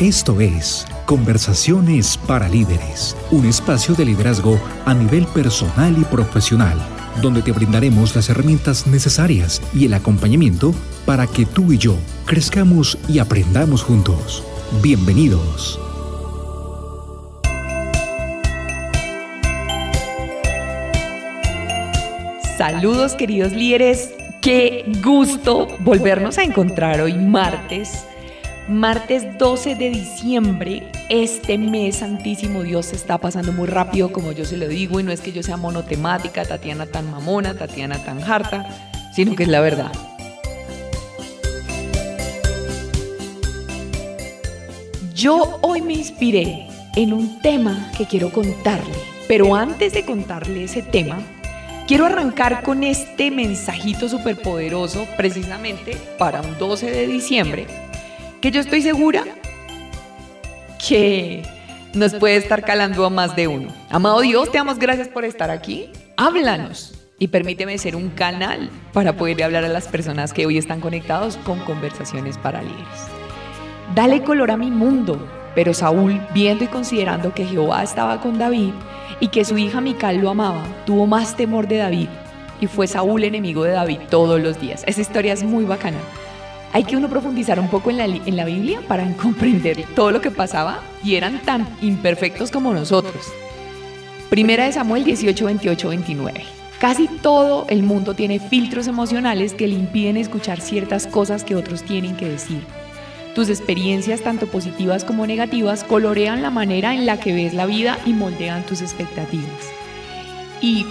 Esto es Conversaciones para Líderes, un espacio de liderazgo a nivel personal y profesional, donde te brindaremos las herramientas necesarias y el acompañamiento para que tú y yo crezcamos y aprendamos juntos. Bienvenidos. Saludos queridos líderes, qué gusto volvernos a encontrar hoy martes Martes 12 de diciembre, este mes santísimo Dios se está pasando muy rápido como yo se lo digo y no es que yo sea monotemática, Tatiana tan mamona, Tatiana tan harta, sino que es la verdad. Yo hoy me inspiré en un tema que quiero contarle, pero antes de contarle ese tema, quiero arrancar con este mensajito superpoderoso precisamente para un 12 de diciembre que yo estoy segura que nos puede estar calando a más de uno. Amado Dios, te damos gracias por estar aquí. Háblanos y permíteme ser un canal para poder hablar a las personas que hoy están conectados con conversaciones para líderes. Dale color a mi mundo. Pero Saúl, viendo y considerando que Jehová estaba con David y que su hija Mical lo amaba, tuvo más temor de David y fue Saúl enemigo de David todos los días. Esa historia es muy bacana hay que uno profundizar un poco en la, en la Biblia para comprender todo lo que pasaba y eran tan imperfectos como nosotros. Primera de Samuel 18, 28, 29. Casi todo el mundo tiene filtros emocionales que le impiden escuchar ciertas cosas que otros tienen que decir. Tus experiencias, tanto positivas como negativas, colorean la manera en la que ves la vida y moldean tus expectativas. Y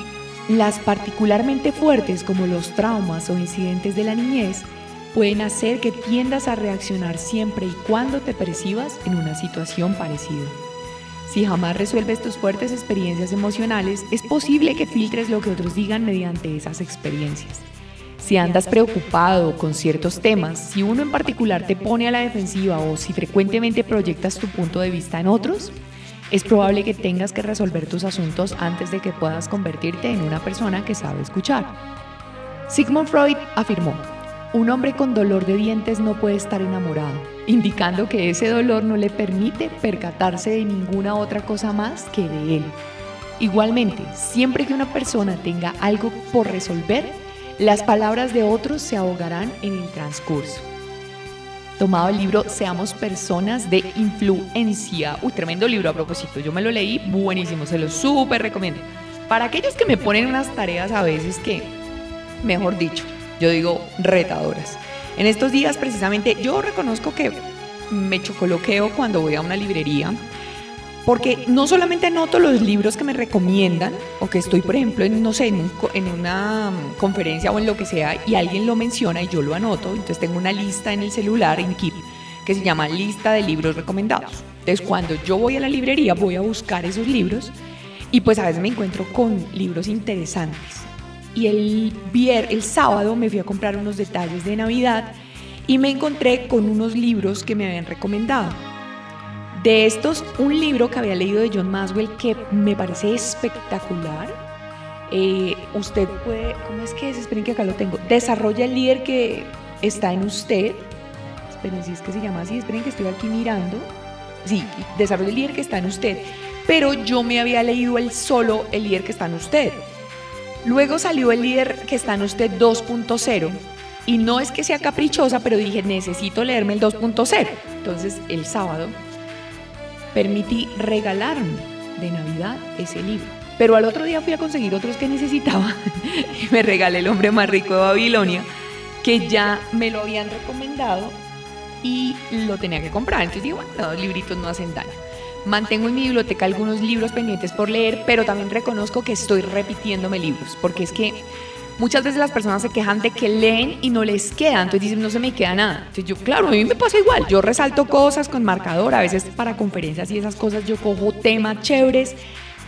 las particularmente fuertes, como los traumas o incidentes de la niñez, pueden hacer que tiendas a reaccionar siempre y cuando te percibas en una situación parecida. Si jamás resuelves tus fuertes experiencias emocionales, es posible que filtres lo que otros digan mediante esas experiencias. Si andas preocupado con ciertos temas, si uno en particular te pone a la defensiva o si frecuentemente proyectas tu punto de vista en otros, es probable que tengas que resolver tus asuntos antes de que puedas convertirte en una persona que sabe escuchar. Sigmund Freud afirmó, un hombre con dolor de dientes no puede estar enamorado, indicando que ese dolor no le permite percatarse de ninguna otra cosa más que de él. Igualmente, siempre que una persona tenga algo por resolver, las palabras de otros se ahogarán en el transcurso. Tomado el libro Seamos Personas de Influencia. Uy, tremendo libro a propósito. Yo me lo leí, buenísimo, se lo súper recomiendo. Para aquellos que me ponen unas tareas a veces que, mejor dicho, yo digo retadoras. En estos días precisamente yo reconozco que me chocoloqueo cuando voy a una librería, porque no solamente anoto los libros que me recomiendan, o que estoy, por ejemplo, en, no sé, en, en, una conferencia o en lo que sea, y alguien lo menciona y yo lo anoto, entonces tengo una lista en el celular, en Keep, que se llama lista de libros recomendados. Entonces cuando yo voy a la librería voy a buscar esos libros, y pues a veces me encuentro con libros interesantes y el, vier, el sábado me fui a comprar unos detalles de Navidad y me encontré con unos libros que me habían recomendado. De estos, un libro que había leído de John Maswell que me parece espectacular. Eh, usted puede, ¿cómo es que es? Esperen que acá lo tengo. Desarrolla el líder que está en usted. Esperen si es que se llama así. Esperen que estoy aquí mirando. Sí, desarrolla el líder que está en usted. Pero yo me había leído el solo el líder que está en usted. Luego salió el líder que está en usted 2.0 y no es que sea caprichosa, pero dije, necesito leerme el 2.0. Entonces el sábado permití regalarme de Navidad ese libro. Pero al otro día fui a conseguir otros que necesitaba y me regalé El hombre más rico de Babilonia, que ya me lo habían recomendado y lo tenía que comprar. Entonces dije, bueno, los libritos no hacen daño. Mantengo en mi biblioteca algunos libros pendientes por leer, pero también reconozco que estoy repitiéndome libros, porque es que muchas veces las personas se quejan de que leen y no les queda, entonces dicen, no se me queda nada. Entonces yo, claro, a mí me pasa igual, yo resalto cosas con marcador, a veces para conferencias y esas cosas yo cojo temas chéveres,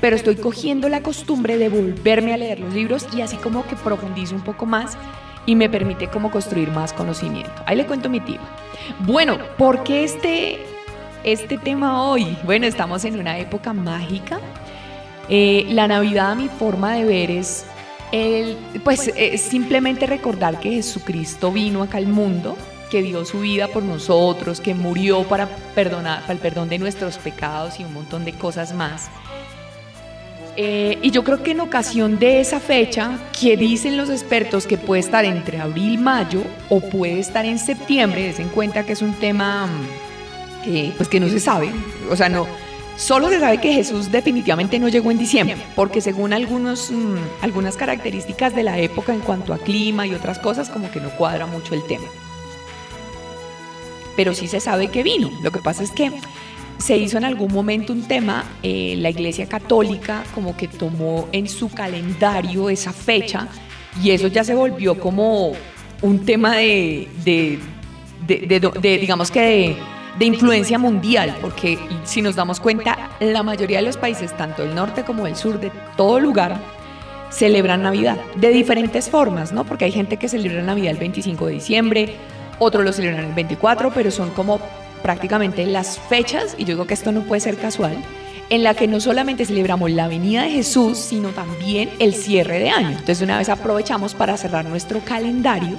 pero estoy cogiendo la costumbre de volverme a leer los libros y así como que profundizo un poco más y me permite como construir más conocimiento. Ahí le cuento mi tip. Bueno, ¿por qué este este tema hoy? Bueno, estamos en una época mágica. Eh, la Navidad, a mi forma de ver, es el, pues simplemente recordar que Jesucristo vino acá al mundo, que dio su vida por nosotros, que murió para, perdonar, para el perdón de nuestros pecados y un montón de cosas más. Eh, y yo creo que en ocasión de esa fecha, que dicen los expertos que puede estar entre abril y mayo o puede estar en septiembre, des en cuenta que es un tema pues que no se sabe, o sea, no, solo se sabe que Jesús definitivamente no llegó en diciembre, porque según algunos, mm, algunas características de la época en cuanto a clima y otras cosas, como que no cuadra mucho el tema. Pero sí se sabe que vino. Lo que pasa es que se hizo en algún momento un tema, eh, la Iglesia Católica como que tomó en su calendario esa fecha y eso ya se volvió como un tema de, de, digamos que de, influencia mundial, porque si nos damos cuenta, la mayoría de los países, tanto el norte como el sur, de todo lugar, celebran Navidad de diferentes formas, ¿no? Porque hay gente que celebra Navidad el 25 de diciembre, otros lo celebran el 24, pero son como prácticamente las fechas, y yo digo que esto no puede ser casual, en la que no solamente celebramos la venida de Jesús, sino también el cierre de año. Entonces una vez aprovechamos para cerrar nuestro calendario,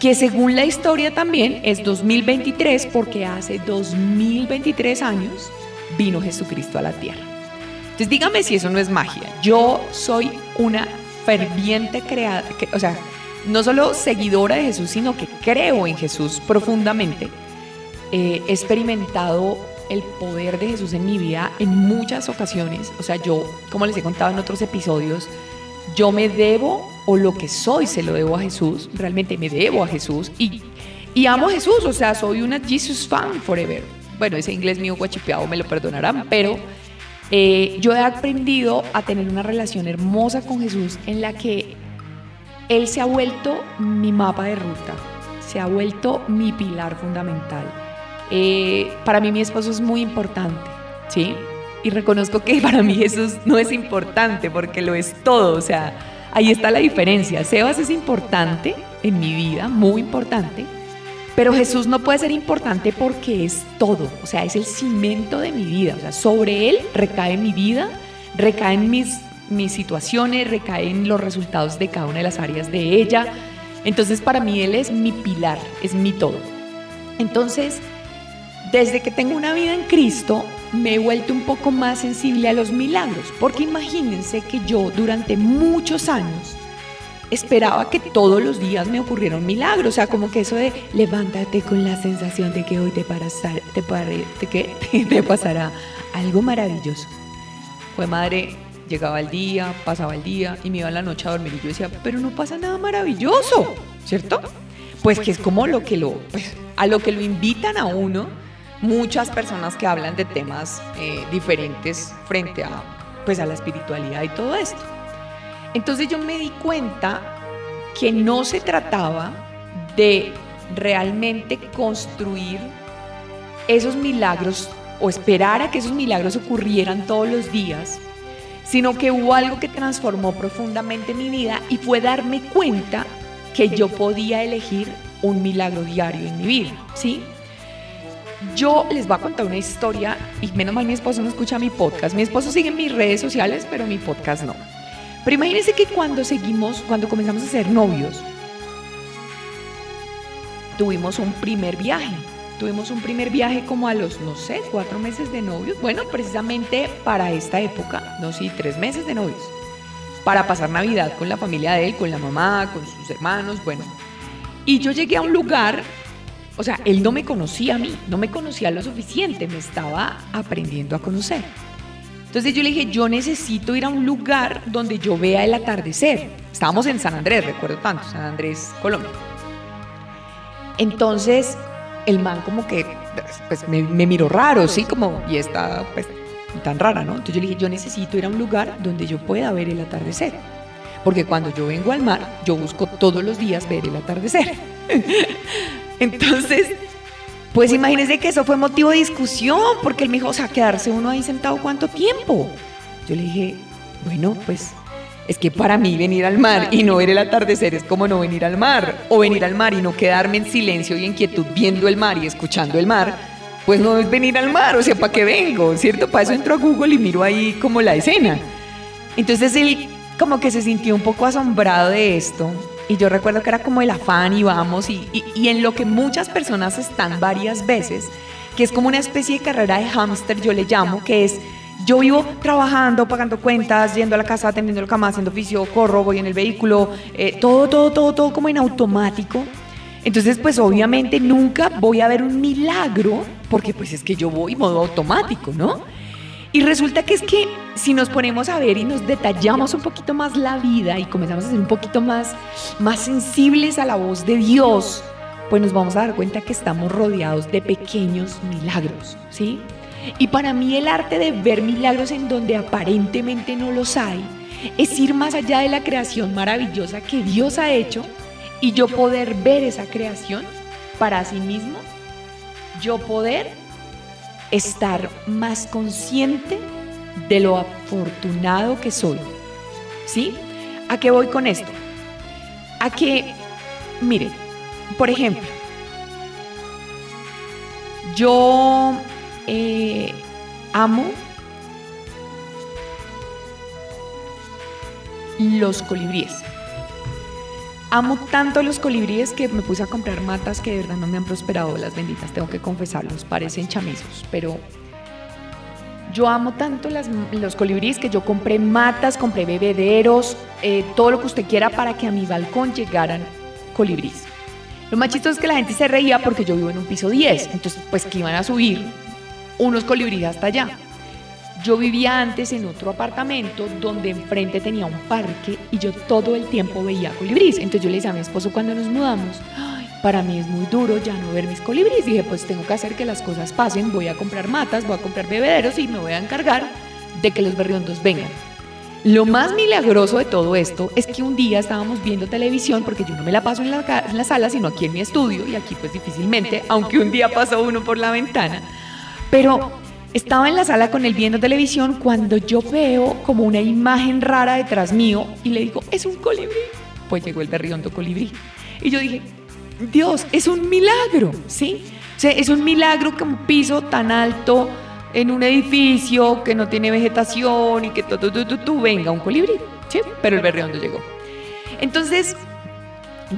que según la historia también es 2023, porque hace 2023 años vino Jesucristo a la tierra. Entonces dígame si eso no es magia. Yo soy una ferviente creada, o sea, no solo seguidora de Jesús, sino que creo en Jesús profundamente he experimentado el poder de Jesús en mi vida en muchas ocasiones. O sea, yo, como les he contado en otros episodios, yo me debo o lo que soy se lo debo a Jesús, realmente me debo a Jesús y, amo a Jesús, o sea, soy una Jesus fan forever. Bueno, ese inglés mío guachipeado me lo perdonarán, pero eh, yo he aprendido a tener una relación hermosa con Jesús en la que Él se ha vuelto mi mapa de ruta, se ha vuelto mi pilar fundamental. Eh, para mí mi esposo es muy importante, ¿sí? Y reconozco que para mí Jesús no es importante porque lo es todo, o sea, ahí está la diferencia. Sebas es importante en mi vida, muy importante, pero Jesús no puede ser importante porque es todo, o sea, es el cimento de mi vida, o sea, sobre Él recae mi vida, recaen mis, mis situaciones, recaen los resultados de cada una de las áreas de ella. Entonces, para mí Él es mi pilar, es mi todo. Entonces, desde que tengo una vida en Cristo, me he vuelto un poco más sensible a los milagros, porque imagínense que yo durante muchos años esperaba que todos los días me ocurriera un milagro, o sea, como que eso de levántate con la sensación de que hoy te, te, te pasará algo maravilloso. Fue madre, llegaba el día, pasaba el día y me iba a la noche a dormir y yo decía, pero no pasa nada maravilloso, ¿cierto? Pues que es como lo que lo, pues, a lo que lo invitan a uno muchas personas que hablan de temas eh, diferentes frente a, pues, a la espiritualidad y todo esto. Entonces yo me di cuenta que no se trataba de realmente construir esos milagros o esperar a que esos milagros ocurrieran todos los días, sino que hubo algo que transformó profundamente mi vida y fue darme cuenta que yo podía elegir un milagro diario en mi vida, ¿sí? Yo les voy a contar una historia y menos mal mi esposo no escucha mi podcast. Mi esposo sigue mis redes sociales, pero mi podcast no. Pero imagínense que cuando seguimos, cuando comenzamos a ser novios, tuvimos un primer viaje. Tuvimos un primer viaje como a los, no sé, cuatro meses de novios. Bueno, precisamente para esta época, no sí, tres meses de novios. Para pasar Navidad con la familia de él, con la mamá, con sus hermanos, bueno. Y yo llegué a un lugar o sea, él no me conocía a mí, no me conocía lo suficiente, me estaba aprendiendo a conocer. Entonces yo le dije, yo necesito ir a un lugar donde yo vea el atardecer. Estábamos en San Andrés, recuerdo tanto, San Andrés, Colombia. Entonces el man como que pues, me, miró raro, sí, como, y está pues tan rara, ¿no? Entonces yo le dije, yo necesito ir a un lugar donde yo pueda ver el atardecer. Porque cuando yo vengo al mar, yo busco todos los días ver el atardecer. Entonces, pues imagínense que eso fue motivo de discusión, porque él me dijo, o sea, quedarse uno ahí sentado cuánto tiempo. Yo le dije, bueno, pues es que para mí venir al mar y no ver el atardecer es como no venir al mar, o venir al mar y no quedarme en silencio y en quietud viendo el mar y escuchando el mar, pues no es venir al mar, o sea, ¿para qué vengo? ¿Cierto? Para eso entro a Google y miro ahí como la escena. Entonces él como que se sintió un poco asombrado de esto Y yo recuerdo que era como el afán y vamos, y, y, en lo que muchas personas están varias veces, que es como una especie de carrera de hámster, yo le llamo, que es yo vivo trabajando, pagando cuentas, yendo a la casa, atendiendo la cama, haciendo oficio, corro, voy en el vehículo, eh, todo, todo, todo, todo como en automático. Entonces, pues obviamente nunca voy a ver un milagro, porque pues es que yo voy modo automático, ¿no? Y resulta que es que si nos ponemos a ver y nos detallamos un poquito más la vida y comenzamos a ser un poquito más, más sensibles a la voz de Dios, pues nos vamos a dar cuenta que estamos rodeados de pequeños milagros, ¿sí? Y para mí el arte de ver milagros en donde aparentemente no los hay es ir más allá de la creación maravillosa que Dios ha hecho y yo poder ver esa creación para sí mismo, yo poder estar más consciente de lo afortunado que soy. ¿Sí? ¿A qué voy con esto? A que, mire, por ejemplo, yo eh, amo los colibríes. Amo tanto los colibríes que me puse a comprar matas que de verdad no me han prosperado las benditas, tengo que confesarlos, parecen chamizos, pero yo amo tanto los colibríes que yo compré matas, compré bebederos, eh, todo lo que usted quiera para que a mi balcón llegaran colibríes. Lo más chistoso es que la gente se reía porque yo vivo en un piso 10, entonces pues que iban a subir unos colibríes hasta allá. Yo vivía antes en otro apartamento donde enfrente tenía un parque y yo todo el tiempo veía colibríes. Entonces yo le decía a mi esposo cuando nos mudamos, para mí es muy duro ya no ver mis colibríes. Dije, pues tengo que hacer que las cosas pasen, voy a comprar matas, voy a comprar bebederos y me voy a encargar de que los berriondos vengan. Lo más milagroso de todo esto es que un día estábamos viendo televisión, porque yo no me la paso en la, en la sala, sino aquí en mi estudio, y aquí pues difícilmente, aunque un día pasó uno por la ventana, pero estaba en la sala con él viendo televisión cuando yo veo como una imagen rara detrás mío y le digo, es un colibrí. Pues llegó el berriondo colibrí. Y yo dije, Dios, es un milagro, ¿sí? O sea, es un milagro que un piso tan alto en un edificio que no tiene vegetación y que todo, todo, todo, venga un colibrí, ¿sí? Pero el berriondo llegó. Entonces,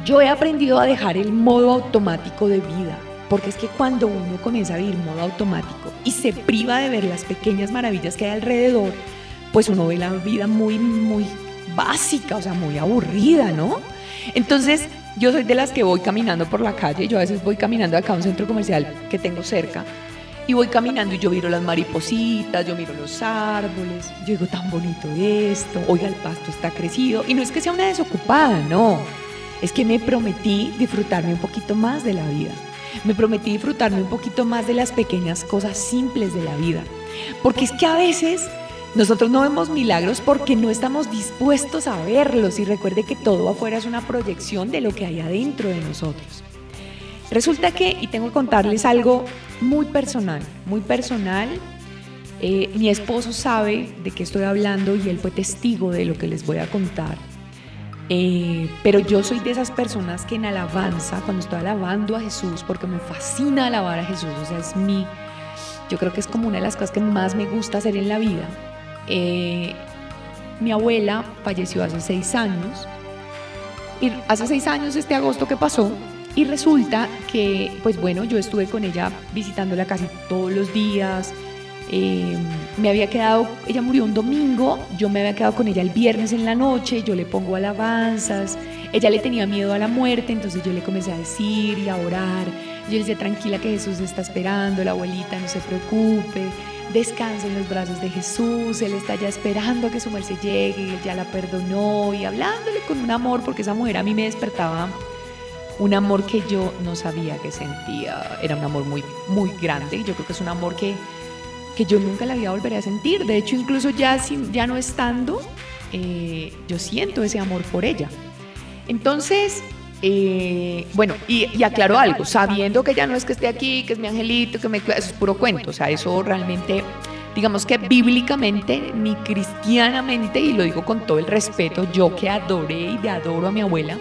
yo he aprendido a dejar el modo automático de vida porque es que cuando uno comienza a vivir modo automático y se priva de ver las pequeñas maravillas que hay alrededor, pues uno ve la vida muy, muy básica, o sea, muy aburrida, ¿no? Entonces, yo soy de las que voy caminando por la calle, yo a veces voy caminando acá a un centro comercial que tengo cerca y voy caminando y yo miro las maripositas, yo miro los árboles, yo digo tan bonito esto, oiga el pasto está crecido y no es que sea una desocupada, no, es que me prometí disfrutarme un poquito más de la vida. Me prometí disfrutarme un poquito más de las pequeñas cosas simples de la vida. Porque es que a veces nosotros no vemos milagros porque no estamos dispuestos a verlos y recuerde que todo afuera es una proyección de lo que hay adentro de nosotros. Resulta que, y tengo que contarles algo muy personal, muy personal, eh, mi esposo sabe de qué estoy hablando y él fue testigo de lo que les voy a contar. Eh, pero yo soy de esas personas que en alabanza, cuando estoy alabando a Jesús, porque me fascina alabar a Jesús, o sea, es mi, yo creo que es como una de las cosas que más me gusta hacer en la vida. Eh, mi abuela falleció hace seis años, y hace seis años este agosto que pasó, y resulta que, pues bueno, yo estuve con ella visitándola casi todos los días, eh, me había quedado, ella murió un domingo, yo me había quedado con ella el viernes en la noche, yo le pongo alabanzas, ella le tenía miedo a la muerte, entonces yo le comencé a decir y a orar, yo le decía tranquila que Jesús está esperando, la abuelita no se preocupe, descanse en los brazos de Jesús, Él está ya esperando a que su muerte llegue, Él ya la perdonó y hablándole con un amor, porque esa mujer a mí me despertaba un amor que yo no sabía que sentía, era un amor muy, muy grande, yo creo que es un amor que que yo nunca la vida volveré a sentir. De hecho, incluso ya, ya no estando, eh, yo siento ese amor por ella. Entonces, eh, bueno, y, aclaro algo, sabiendo que ya no es que esté aquí, que es mi angelito, que me eso es puro cuento, o sea, eso realmente, digamos que bíblicamente ni cristianamente, y lo digo con todo el respeto, yo que adoré y de adoro a mi abuela,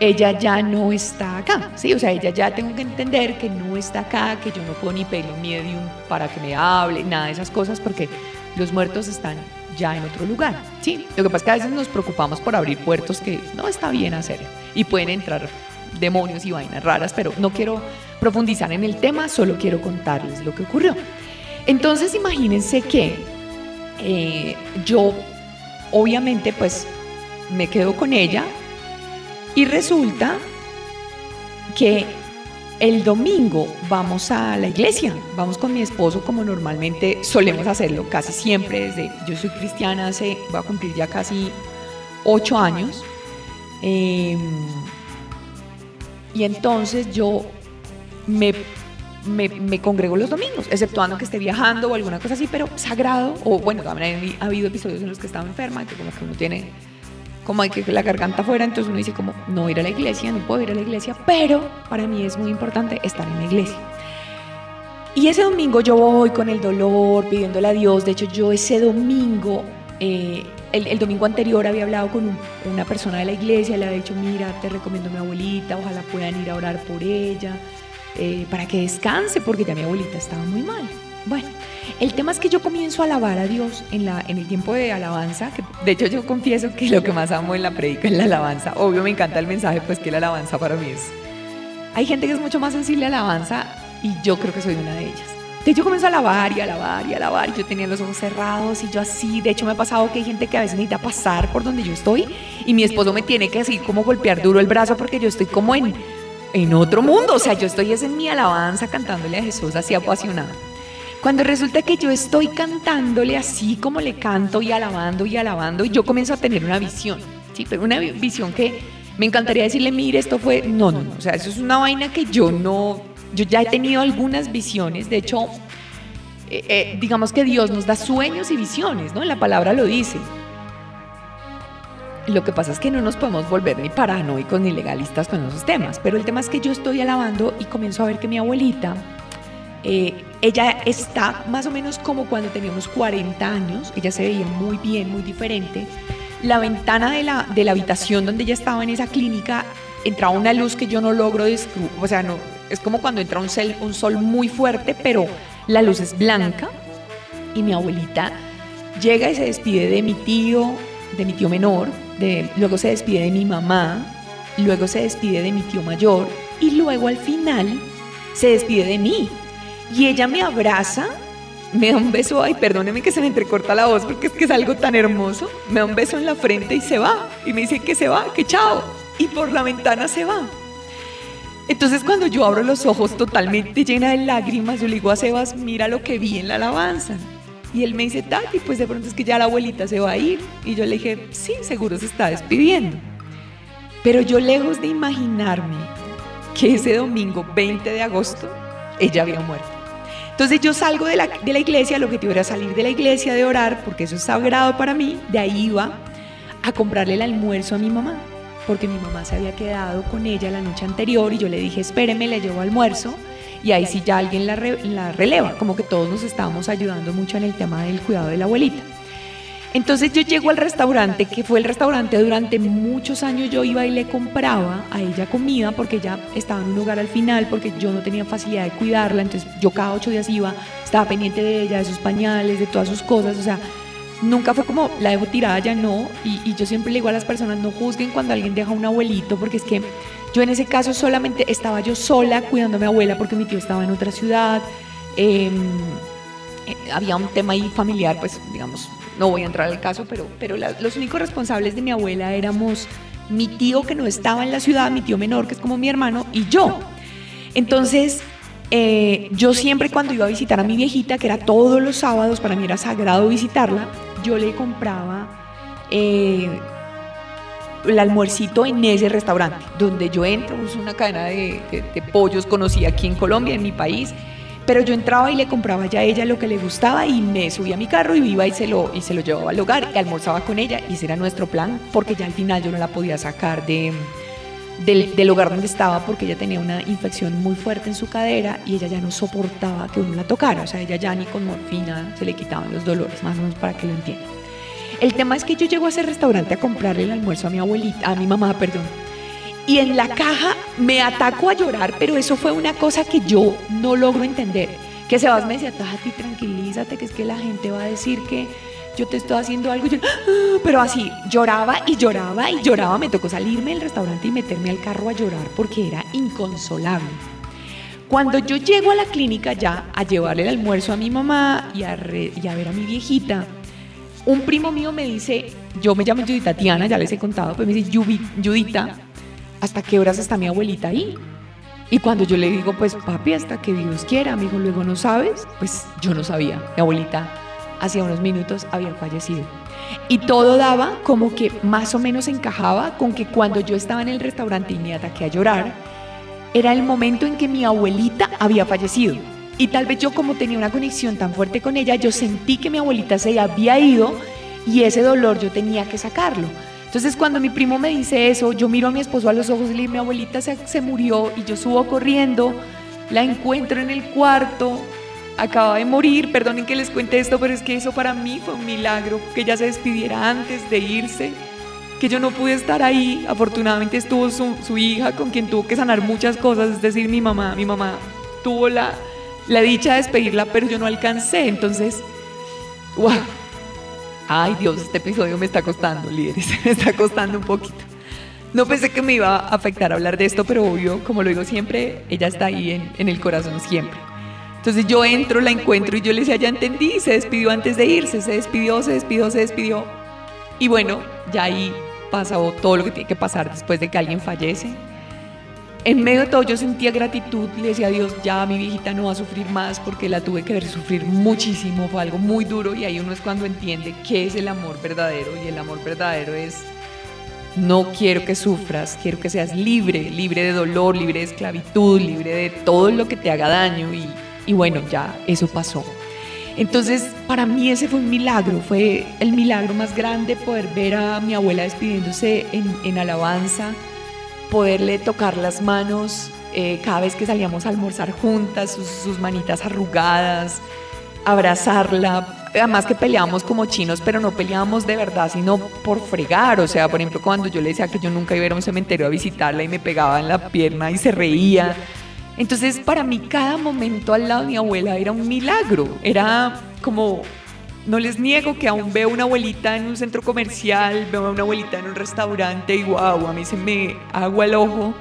ella ya no está acá, ¿sí? O sea, ella ya tengo que entender que no está acá, que yo no puedo ni pedirle un medium para que me hable, nada de esas cosas, porque los muertos están ya en otro lugar. Sí, lo que pasa es que a veces nos preocupamos por abrir puertos que no está bien hacer y pueden entrar demonios y vainas raras, pero no quiero profundizar en el tema, solo quiero contarles lo que ocurrió. Entonces imagínense que eh, yo obviamente pues me quedo con ella y resulta que el domingo vamos a la iglesia, vamos con mi esposo como normalmente solemos hacerlo, casi siempre desde, yo soy cristiana hace, voy a cumplir ya casi ocho años. Em, y entonces yo me, me, congrego los domingos, exceptuando que esté viajando o alguna cosa así, pero sagrado, o bueno, también ha habido episodios en los que estaba enferma, que como que uno tiene como hay que la garganta fuera, entonces uno dice como, no ir a la iglesia, no puedo ir a la iglesia, pero para mí es muy importante estar en la iglesia. Y ese domingo yo voy con el dolor, pidiéndole a Dios, de hecho yo ese domingo, eh, el, domingo anterior había hablado con una persona de la iglesia, le había dicho, mira, te recomiendo a mi abuelita, ojalá puedan ir a orar por ella, eh, para que descanse, porque ya mi abuelita estaba muy mal. Bueno, el tema es que yo comienzo a alabar a Dios en, la, en el tiempo de alabanza, de hecho yo confieso que lo que más amo en la predica es la alabanza. Obvio me encanta el mensaje, pues que la alabanza para mí es... Hay gente que es mucho más sensible a la alabanza y yo creo que soy una de ellas. De hecho comienzo a alabar y alabar y alabar y yo tenía los ojos cerrados y yo así, de hecho me ha pasado que hay gente que a veces necesita pasar por donde yo estoy y mi esposo me tiene que así como golpear duro el brazo porque yo estoy como en, en otro mundo, o sea, yo estoy es en mi alabanza cantándole a Jesús así apasionada. Cuando resulta que yo estoy cantándole así como le canto y alabando y alabando, y yo comienzo a tener una visión, ¿sí? Pero una visión que me encantaría decirle, mire, esto fue, no, no, no, o sea, eso es una vaina que yo no, yo ya he tenido algunas visiones, de hecho, eh, eh, digamos que Dios nos da sueños y visiones, ¿no? La palabra lo dice. Lo que pasa es que no nos podemos volver ni paranoicos ni legalistas con esos temas, pero el tema es que yo estoy alabando y comienzo a ver que mi abuelita eh, ella está más o menos como cuando teníamos 40 años, ella se veía muy bien, muy diferente. La ventana de la, de la habitación donde ella estaba en esa clínica entraba una luz que yo no logro descubrir, o sea, no, es como cuando entra un, un sol muy fuerte, pero la luz es blanca y mi abuelita llega y se despide de mi tío, de mi tío menor, luego se despide de mi mamá, luego se despide de mi tío mayor y luego al final se despide de mí. Y ella me abraza, me da un beso, ay, perdóneme que se me entrecorta la voz porque es que es algo tan hermoso. Me da un beso en la frente y se va. Y me dice que se va, que chao. Y por la ventana se va. Entonces cuando yo abro los ojos totalmente llena de lágrimas, yo le digo a Sebas, mira lo que vi en la alabanza. Y él me dice, Tati, pues de pronto es que ya la abuelita se va a ir. Y yo le dije, sí, seguro se está despidiendo. Pero yo lejos de imaginarme que ese domingo 20 de agosto ella había muerto. Entonces yo salgo de la, de la iglesia, el objetivo era salir de la iglesia de orar, porque eso es sagrado para mí, de ahí iba a comprarle el almuerzo a mi mamá, porque mi mamá se había quedado con ella la noche anterior y yo le dije, espéreme, le llevo almuerzo y ahí sí ya alguien la, la releva, como que todos nos estábamos ayudando mucho en el tema del cuidado de la abuelita. Entonces yo llego al restaurante, que fue el restaurante durante muchos años yo iba y le compraba a ella comida porque ella estaba en un lugar al final, porque yo no tenía facilidad de cuidarla, entonces yo cada ocho días iba, estaba pendiente de ella, de sus pañales, de todas sus cosas, o sea, nunca fue como la dejo tirada, ya no, y, yo siempre le digo a las personas, no juzguen cuando alguien deja un abuelito, porque es que yo en ese caso solamente estaba yo sola cuidando a mi abuela porque mi tío estaba en otra ciudad. Em, eh, había un tema ahí familiar, pues digamos, no voy a entrar al caso, pero, pero los únicos responsables de mi abuela éramos mi tío que no estaba en la ciudad, mi tío menor que es como mi hermano y yo. Entonces, eh, yo siempre cuando iba a visitar a mi viejita, que era todos los sábados, para mí era sagrado visitarla, yo le compraba eh, el almuercito en ese restaurante, donde yo entro, es una cadena de, de pollos conocida aquí en Colombia, en mi país, pero yo entraba y le compraba ya a ella lo que le gustaba y me subía a mi carro y iba y se lo, y se lo llevaba al hogar y almorzaba con ella y ese era nuestro plan porque ya al final yo no la podía sacar de, del, del, hogar donde estaba porque ella tenía una infección muy fuerte en su cadera y ella ya no soportaba que uno la tocara, o sea, ella ya ni con morfina se le quitaban los dolores, más o menos para que lo entiendan. El tema es que yo llego a ese restaurante a comprarle el almuerzo a mi abuelita, a mi mamá, perdón, y en la caja me ataco a llorar, pero eso fue una cosa que yo no logro entender. que Sebas me decía, Tati, tranquilízate, que es que la gente va a decir que yo te estoy haciendo algo. Ah", pero así, lloraba y lloraba y lloraba. Me tocó salirme del restaurante y meterme al carro a llorar porque era inconsolable. Cuando yo llego a la clínica ya a llevarle el almuerzo a mi mamá y a, y a ver a mi viejita, un primo mío me dice, yo me llamo Judita Tatiana, ya les he contado, pero me dice, Judita, ¿hasta qué horas está mi abuelita ahí? Y cuando yo le digo, pues papi, hasta que Dios quiera, dijo, luego no sabes, pues yo no sabía. Mi abuelita hacía unos minutos había fallecido. Y todo daba como que más o menos encajaba con que cuando yo estaba en el restaurante y me ataqué a llorar, era el momento en que mi abuelita había fallecido. Y tal vez yo como tenía una conexión tan fuerte con ella, yo sentí que mi abuelita se había ido y ese dolor yo tenía que sacarlo. Entonces cuando mi primo me dice eso, yo miro a mi esposo a los ojos y le digo, mi abuelita se, se murió y yo subo corriendo, la encuentro en el cuarto, acaba de morir, perdonen que les cuente esto, pero es que eso para mí fue un milagro, que ella se despidiera antes de irse, que yo no pude estar ahí, afortunadamente estuvo su, su hija con quien tuvo que sanar muchas cosas, es decir, mi mamá, mi mamá tuvo la, la dicha de despedirla, pero yo no alcancé, entonces, wow Ay Dios, este episodio me está costando, líderes, me está costando un poquito. No pensé que me iba a afectar hablar de esto, pero obvio, como lo digo siempre, ella está ahí en, el corazón siempre. Entonces yo entro, la encuentro y yo le decía, ya entendí, se despidió antes de irse, se despidió, se despidió, se despidió. Y bueno, ya ahí pasó todo lo que tiene que pasar después de que alguien fallece en medio de todo yo sentía gratitud, le decía a Dios, ya mi viejita no va a sufrir más porque la tuve que ver sufrir muchísimo, fue algo muy duro y ahí uno es cuando entiende qué es el amor verdadero y el amor verdadero es, no quiero que sufras, quiero que seas libre, libre de dolor, libre de esclavitud, libre de todo lo que te haga daño y, bueno, ya eso pasó. Entonces, para mí ese fue un milagro, fue el milagro más grande poder ver a mi abuela despidiéndose en alabanza poderle tocar las manos eh, cada vez que salíamos a almorzar juntas, sus, manitas arrugadas, abrazarla. Además que peleábamos como chinos, pero no peleábamos de verdad, sino por fregar. O sea, por ejemplo, cuando yo le decía que yo nunca iba a ir a un cementerio a visitarla y me pegaba en la pierna y se reía. Entonces, para mí, cada momento al lado de mi abuela era un milagro. Era como no les niego que aún veo una abuelita en un centro comercial, veo a una abuelita en un restaurante y wow, a mí se me agua el ojo.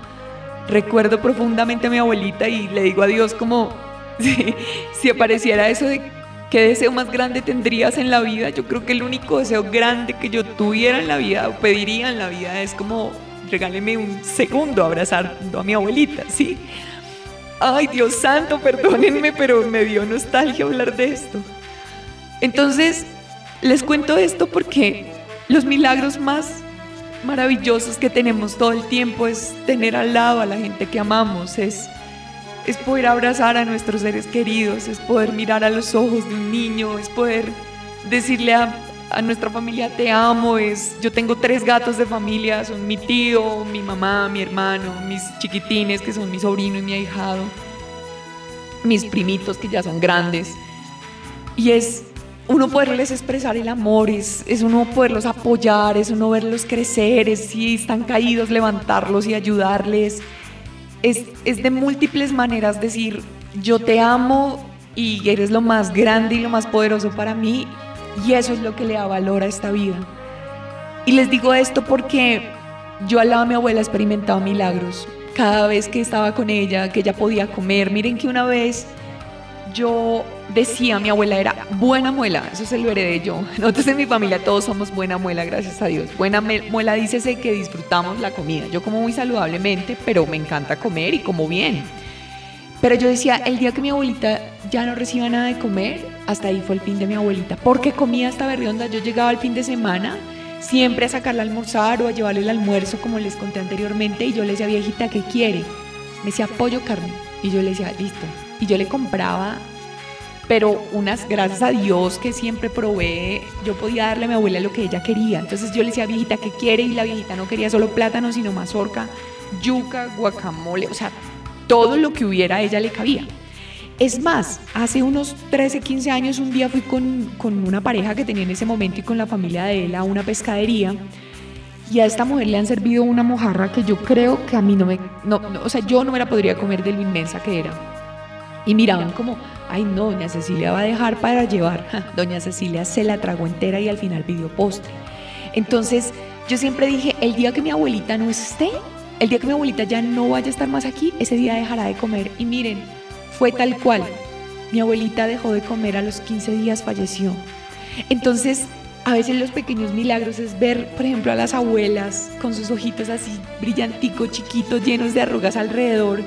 Recuerdo profundamente a mi abuelita y le digo a Dios como si, si apareciera eso de qué deseo más grande tendrías en la vida. Yo creo que el único deseo grande que yo tuviera en la vida o pediría en la vida es como regáleme un segundo abrazando a mi abuelita, ¿sí? Ay, Dios santo, perdónenme, pero me dio nostalgia hablar de esto. Entonces, les cuento esto porque los milagros más maravillosos que tenemos todo el tiempo es tener al lado a la gente que amamos, es, es poder abrazar a nuestros seres queridos, es poder mirar a los ojos de un niño, es poder decirle a, a nuestra familia te amo, es yo tengo tres gatos de familia, son mi tío, mi mamá, mi hermano, mis chiquitines que son mi sobrino y mi ahijado, mis primitos que ya son grandes. Y es uno poderles expresar el amor, es, es, uno poderlos apoyar, es uno verlos crecer, es si están caídos, levantarlos y ayudarles. Es, es de múltiples maneras decir, yo te amo y eres lo más grande y lo más poderoso para mí y eso es lo que le da valor a esta vida. Y les digo esto porque yo al lado de mi abuela he experimentado milagros. Cada vez que estaba con ella, que ella podía comer, miren que una vez yo decía, mi abuela era buena muela, eso se lo heredé yo. Nosotros en mi familia todos somos buena muela, gracias a Dios. Buena muela dícese que disfrutamos la comida. Yo como muy saludablemente, pero me encanta comer y como bien. Pero yo decía, el día que mi abuelita ya no reciba nada de comer, hasta ahí fue el fin de mi abuelita. Porque comía hasta berrionda, yo llegaba el fin de semana siempre a sacarla a almorzar o a llevarle el almuerzo, como les conté anteriormente, y yo le decía, viejita, ¿qué quiere? Me decía, pollo, carne. Y yo le decía, listo. Y yo le compraba pero unas, gracias a Dios que siempre provee, yo podía darle a mi abuela lo que ella quería. Entonces yo le decía, viejita, ¿qué quiere? Y la viejita no quería solo plátano, sino mazorca, yuca, guacamole, o sea, todo lo que hubiera a ella le cabía. Es más, hace unos 13, 15 años un día fui con, con una pareja que tenía en ese momento y con la familia de él a una pescadería y a esta mujer le han servido una mojarra que yo creo que a mí no me, no, o sea, yo no me la podría comer de lo inmensa que era Y miraban como, ay no, doña Cecilia va a dejar para llevar. doña Cecilia se la tragó entera y al final pidió postre. Entonces yo siempre dije, el día que mi abuelita no esté, el día que mi abuelita ya no vaya a estar más aquí, ese día dejará de comer. Y miren, fue tal cual. Mi abuelita dejó de comer a los 15 días, falleció. Entonces, a veces los pequeños milagros es ver, por ejemplo, a las abuelas con sus ojitos así brillanticos, chiquitos, llenos de arrugas alrededor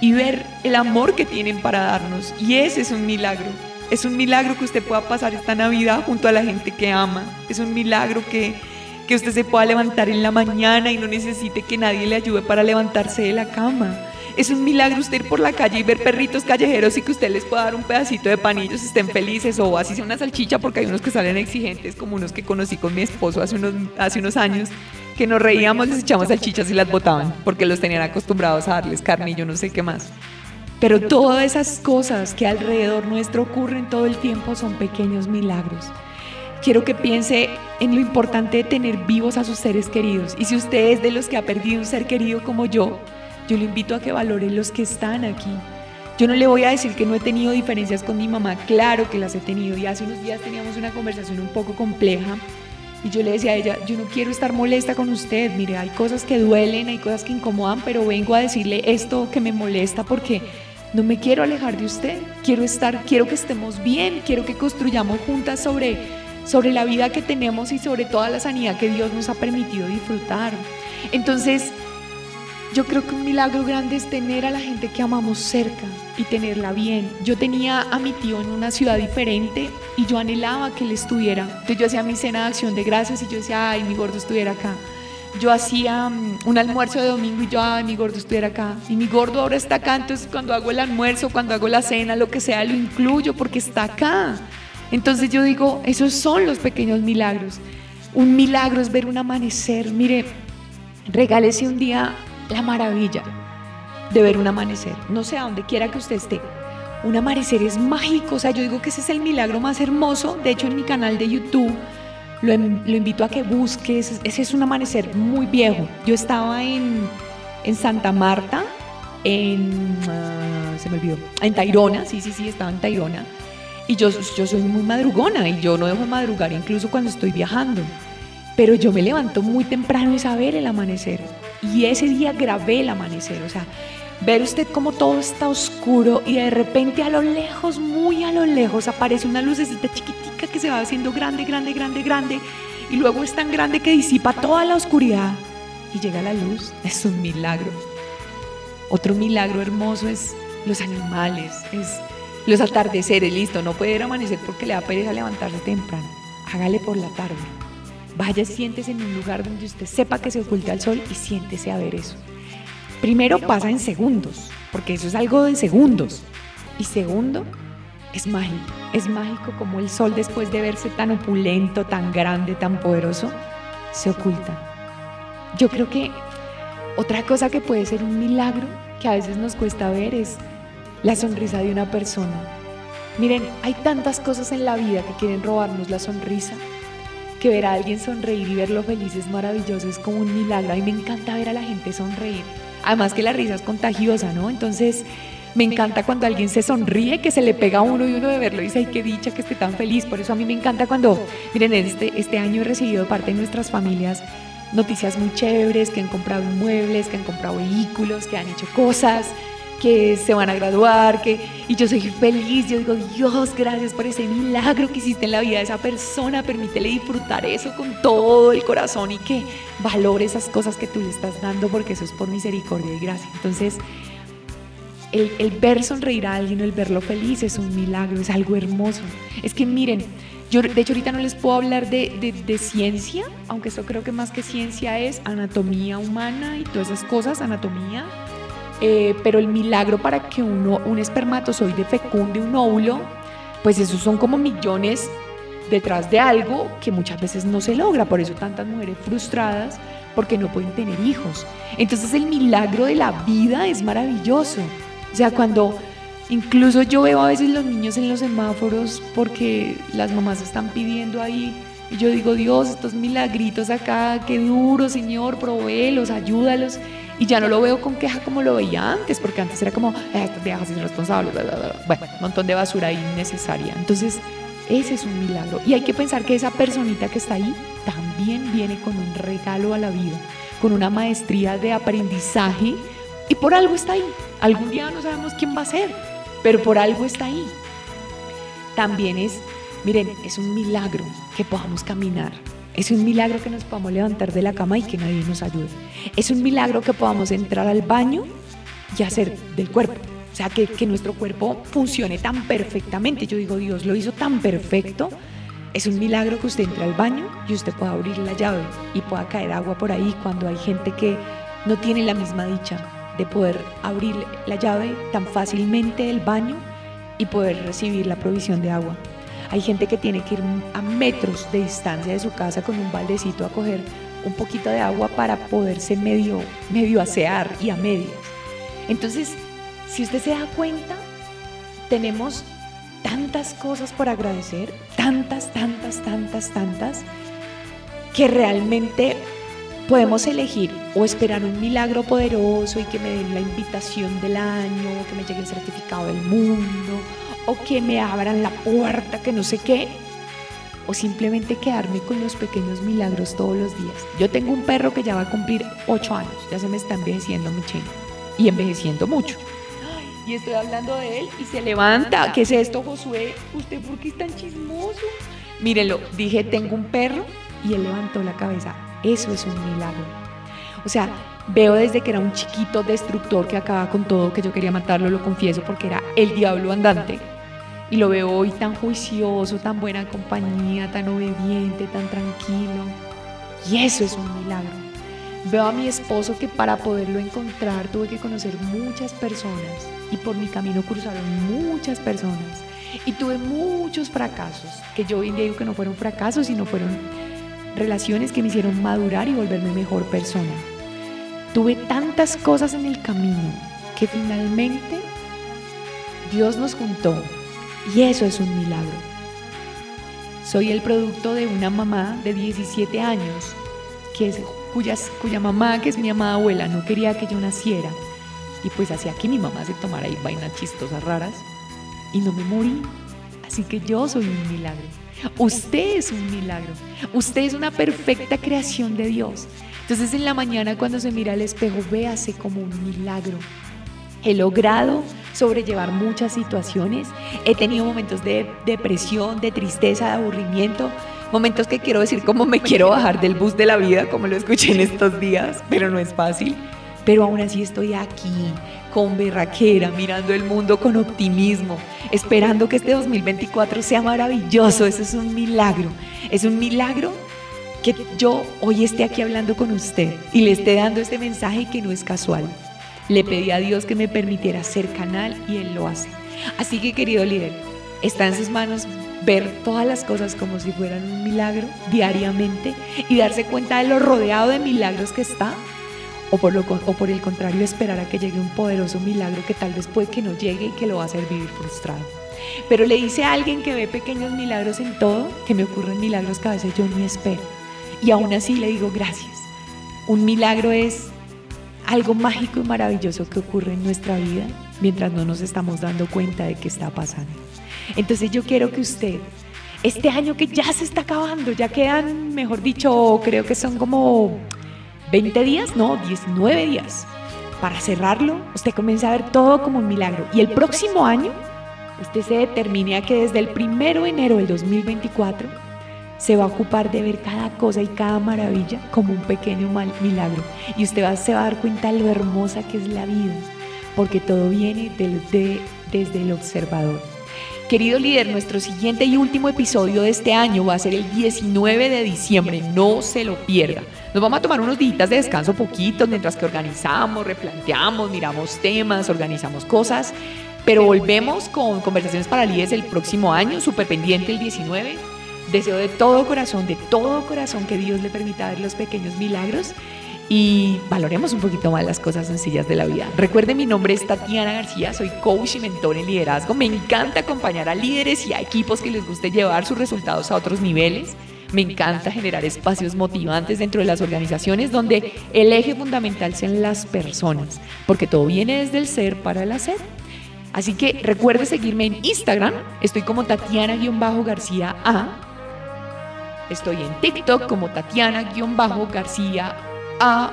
y ver el amor que tienen para darnos. Y ese es un milagro. Es un milagro que usted pueda pasar esta Navidad junto a la gente que ama. Es un milagro que que usted se pueda levantar en la mañana y no necesite que nadie le ayude para levantarse de la cama. Es un milagro usted ir por la calle y ver perritos callejeros y que usted les pueda dar un pedacito de pan y ellos estén felices o así sea una salchicha porque hay unos que salen exigentes como unos que conocí con mi esposo hace unos, hace unos años que nos reíamos, les echamos salchichas y las botaban porque los tenían acostumbrados a darles carne y yo no sé qué más. Pero todas esas cosas que alrededor nuestro ocurren todo el tiempo son pequeños milagros quiero que piense en lo importante de tener vivos a sus seres queridos. Y si usted es de los que ha perdido un ser querido como yo, yo le invito a que valore los que están aquí. Yo no le voy a decir que no he tenido diferencias con mi mamá, claro que las he tenido. Y hace unos días teníamos una conversación un poco compleja y yo le decía a ella, yo no quiero estar molesta con usted, mire, hay cosas que duelen, hay cosas que incomodan, pero vengo a decirle esto que me molesta porque no me quiero alejar de usted, quiero estar, quiero que estemos bien, quiero que construyamos juntas sobre sobre la vida que tenemos y sobre toda la sanidad que Dios nos ha permitido disfrutar. Entonces, yo creo que un milagro grande es tener a la gente que amamos cerca y tenerla bien. Yo tenía a mi tío en una ciudad diferente y yo anhelaba que él estuviera. Entonces yo hacía mi cena de acción de gracias y yo decía, ay, mi gordo estuviera acá. Yo hacía mm, un almuerzo de domingo y yo, ay, mi gordo estuviera acá. Y mi gordo ahora está acá, entonces cuando hago el almuerzo, cuando hago la cena, lo que sea, lo incluyo porque está acá. Entonces yo digo, esos son los pequeños milagros. Un milagro es ver un amanecer. Mire, regálese un día la maravilla de ver un amanecer. No sé a donde quiera que usted esté. Un amanecer es mágico. O sea, yo digo que ese es el milagro más hermoso. De hecho, en mi canal de YouTube lo, invito a que busques. Ese es un amanecer muy viejo. Yo estaba en, Santa Marta, en... Ah, se me olvidó. En Tairona, sí, sí, sí, estaba en Tairona y yo, yo soy muy madrugona y yo no dejo de madrugar incluso cuando estoy viajando. Pero yo me levanto muy temprano y ver el amanecer. Y ese día grabé el amanecer. O sea, ver usted cómo todo está oscuro y de repente a lo lejos, muy a lo lejos, aparece una lucecita chiquitica que se va haciendo grande, grande, grande, grande. Y luego es tan grande que disipa toda la oscuridad y llega la luz. Es un milagro. Otro milagro hermoso es los animales, es los atardeceres, listo, no puede ir a amanecer porque le da pereza levantarse temprano. Hágale por la tarde. Vaya, siéntese en un lugar donde usted sepa que se oculta el sol y siéntese a ver eso. Primero pasa en segundos, porque eso es algo de segundos. Y segundo, es mágico. Es mágico como el sol después de verse tan opulento, tan grande, tan poderoso, se oculta. Yo creo que otra cosa que puede ser un milagro que a veces nos cuesta ver es la sonrisa de una persona. Miren, hay tantas cosas en la vida que quieren robarnos la sonrisa, que ver a alguien sonreír y verlo feliz es maravilloso, es como un milagro. A mí me encanta ver a la gente sonreír. Además que la risa es contagiosa, ¿no? Entonces, me encanta cuando alguien se sonríe, que se le pega a uno y uno de verlo y dice, ay, qué dicha que esté tan feliz. Por eso a mí me encanta cuando, miren, este, este año he recibido de parte de nuestras familias noticias muy chéveres, que han comprado muebles, que han comprado vehículos, que han hecho cosas que se van a graduar, que, y yo soy feliz, yo digo, Dios, gracias por ese milagro que hiciste en la vida de esa persona, permítele disfrutar eso con todo el corazón y que valore esas cosas que tú le estás dando, porque eso es por misericordia y gracia. Entonces, el, el ver sonreír a alguien, el verlo feliz es un milagro, es algo hermoso. Es que miren, yo de hecho ahorita no les puedo hablar de, de, de, ciencia, aunque eso creo que más que ciencia es anatomía humana y todas esas cosas, anatomía, eh, pero el milagro para que uno, un espermatozoide fecunde un óvulo, pues esos son como millones detrás de algo que muchas veces no se logra, por eso tantas mujeres frustradas porque no pueden tener hijos. Entonces el milagro de la vida es maravilloso. O sea, cuando incluso yo veo a veces los niños en los semáforos porque las mamás están pidiendo ahí y yo digo, Dios, estos milagritos acá, qué duro, Señor, provéelos, ayúdalos. Y ya no lo veo con queja como lo veía antes, porque antes era como, eh, estas viejas irresponsables, bla, bla, bla. bueno, un montón de basura innecesaria. Entonces, ese es un milagro. Y hay que pensar que esa personita que está ahí también viene con un regalo a la vida, con una maestría de aprendizaje y por algo está ahí. Algún día no sabemos quién va a ser, pero por algo está ahí. También es, miren, es un milagro que podamos caminar. Es un milagro que nos podamos levantar de la cama y que nadie nos ayude. Es un milagro que podamos entrar al baño y hacer del cuerpo. O sea, que, nuestro cuerpo funcione tan perfectamente. Yo digo, Dios lo hizo tan perfecto. Es un milagro que usted entre al baño y usted pueda abrir la llave y pueda caer agua por ahí cuando hay gente que no tiene la misma dicha de poder abrir la llave tan fácilmente del baño y poder recibir la provisión de agua. Hay gente que tiene que ir a metros de distancia de su casa con un baldecito a coger un poquito de agua para poderse medio, medio asear y a medias. Entonces, si usted se da cuenta, tenemos tantas cosas por agradecer, tantas, tantas, tantas, tantas, que realmente podemos elegir o esperar un milagro poderoso y que me den la invitación del año, que me llegue el certificado del mundo, o que me abran la puerta, que no sé qué, o simplemente quedarme con los pequeños milagros todos los días. Yo tengo un perro que ya va a cumplir ocho años, ya se me está envejeciendo mucho y envejeciendo mucho. Y estoy hablando de él y se levanta. ¿Qué es esto, Josué? ¿Usted por qué es tan chismoso? Mírenlo, dije, tengo un perro y él levantó la cabeza. Eso es un milagro. O sea, veo desde que era un chiquito destructor que acaba con todo, que yo quería matarlo, lo confieso, porque era el diablo andante. Y lo veo hoy tan juicioso, tan buena compañía, tan obediente, tan tranquilo. Y eso es un milagro. Veo a mi esposo que para poderlo encontrar tuve que conocer muchas personas y por mi camino cruzaron muchas personas y tuve muchos fracasos, que yo hoy digo que no fueron fracasos, sino fueron relaciones que me hicieron madurar y volverme mejor persona. Tuve tantas cosas en el camino que finalmente Dios nos juntó y eso es un milagro. Soy el producto de una mamá de 17 años que es, cuya mamá, que es mi amada abuela, no quería que yo naciera. Y pues hacía que mi mamá se tomara ahí vainas chistosas raras y no me morí. Así que yo soy un milagro. Usted es un milagro. Usted es una perfecta creación de Dios. Entonces en la mañana cuando se mira al espejo, véase como un milagro. He logrado sobrellevar muchas situaciones. He tenido momentos de depresión, de tristeza, de aburrimiento. Momentos que quiero decir como me quiero bajar del bus de la vida, como lo escuché en estos días, pero no es fácil. Pero aún así estoy aquí, con berraquera, mirando el mundo con optimismo, esperando que este 2024 sea maravilloso. Eso es un milagro. Es un milagro que yo hoy esté aquí hablando con usted y le esté dando este mensaje que no es casual. Le pedí a Dios que me permitiera ser canal y Él lo hace. Así que querido líder, está en sus manos ver todas las cosas como si fueran un milagro diariamente y darse cuenta de lo rodeado de milagros que está o por, lo, o por el contrario esperar a que llegue un poderoso milagro que tal vez puede que no llegue y que lo va a hacer vivir frustrado. Pero le dice a alguien que ve pequeños milagros en todo, que me ocurren milagros que a veces yo ni espero. Y aún así le digo gracias. Un milagro es algo mágico y maravilloso que ocurre en nuestra vida mientras no nos estamos dando cuenta de que está pasando. Entonces yo quiero que usted, este año que ya se está acabando, ya quedan, mejor dicho, creo que son como 20 días, no, 19 días. Para cerrarlo, usted comienza a ver todo como un milagro. Y el próximo año, usted se determine a que desde el primero de enero del 2024 se va a ocupar de ver cada cosa y cada maravilla como un pequeño milagro. Y usted va, se va a dar cuenta de lo hermosa que es la vida, porque todo viene desde el observador. Querido líder, nuestro siguiente y último episodio de este año va a ser el 19 de diciembre, no se lo pierda. Nos vamos a tomar unos días de descanso poquitos mientras que organizamos, replanteamos, miramos temas, organizamos cosas, pero volvemos con conversaciones para líderes el próximo año, súper pendiente el 19. Deseo de todo corazón, de todo corazón que Dios le permita ver los pequeños milagros y valoremos un poquito más las cosas sencillas de la vida. Recuerde, mi nombre es Tatiana García, soy coach y mentor en liderazgo. Me encanta acompañar a líderes y a equipos que les guste llevar sus resultados a otros niveles. Me encanta generar espacios motivantes dentro de las organizaciones donde el eje fundamental sean las personas, porque todo viene desde el ser para el hacer. Así que recuerde seguirme en Instagram, estoy como Tatiana-García A. Estoy en TikTok como Tatiana-García A-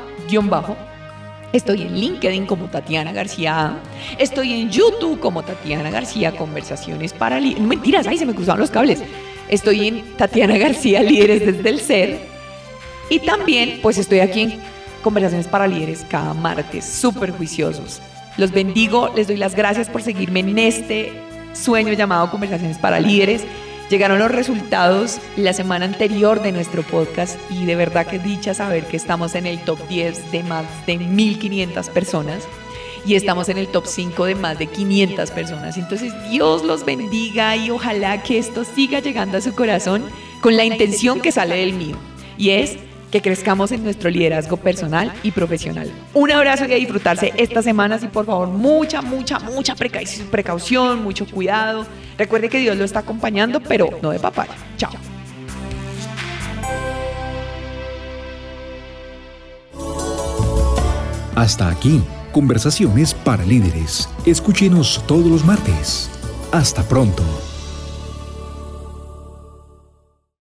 Estoy en LinkedIn como Tatiana García. Estoy en YouTube como Tatiana García Conversaciones para Líderes. Mentiras, ay, se me cruzaron los cables. Estoy en Tatiana García Líderes desde el Ser. Y también, pues estoy aquí en Conversaciones para Líderes cada martes, súper juiciosos. Los bendigo, les doy las gracias por seguirme en este sueño llamado Conversaciones para Líderes. Llegaron los resultados la semana anterior de nuestro podcast y de verdad que dicha saber que estamos en el top 10 de más de 1500 personas y estamos en el top 5 de más de 500 personas. Entonces Dios los bendiga y ojalá que esto siga llegando a su corazón con la intención que sale del mío y es que crezcamos en nuestro liderazgo personal y profesional. Un abrazo y a disfrutarse estas semanas y por favor mucha, mucha, mucha precaución, mucho cuidado. Recuerde que Dios lo está acompañando, pero no de papaya. Chao. Hasta aquí, conversaciones para líderes. Escúchenos todos los martes. Hasta pronto.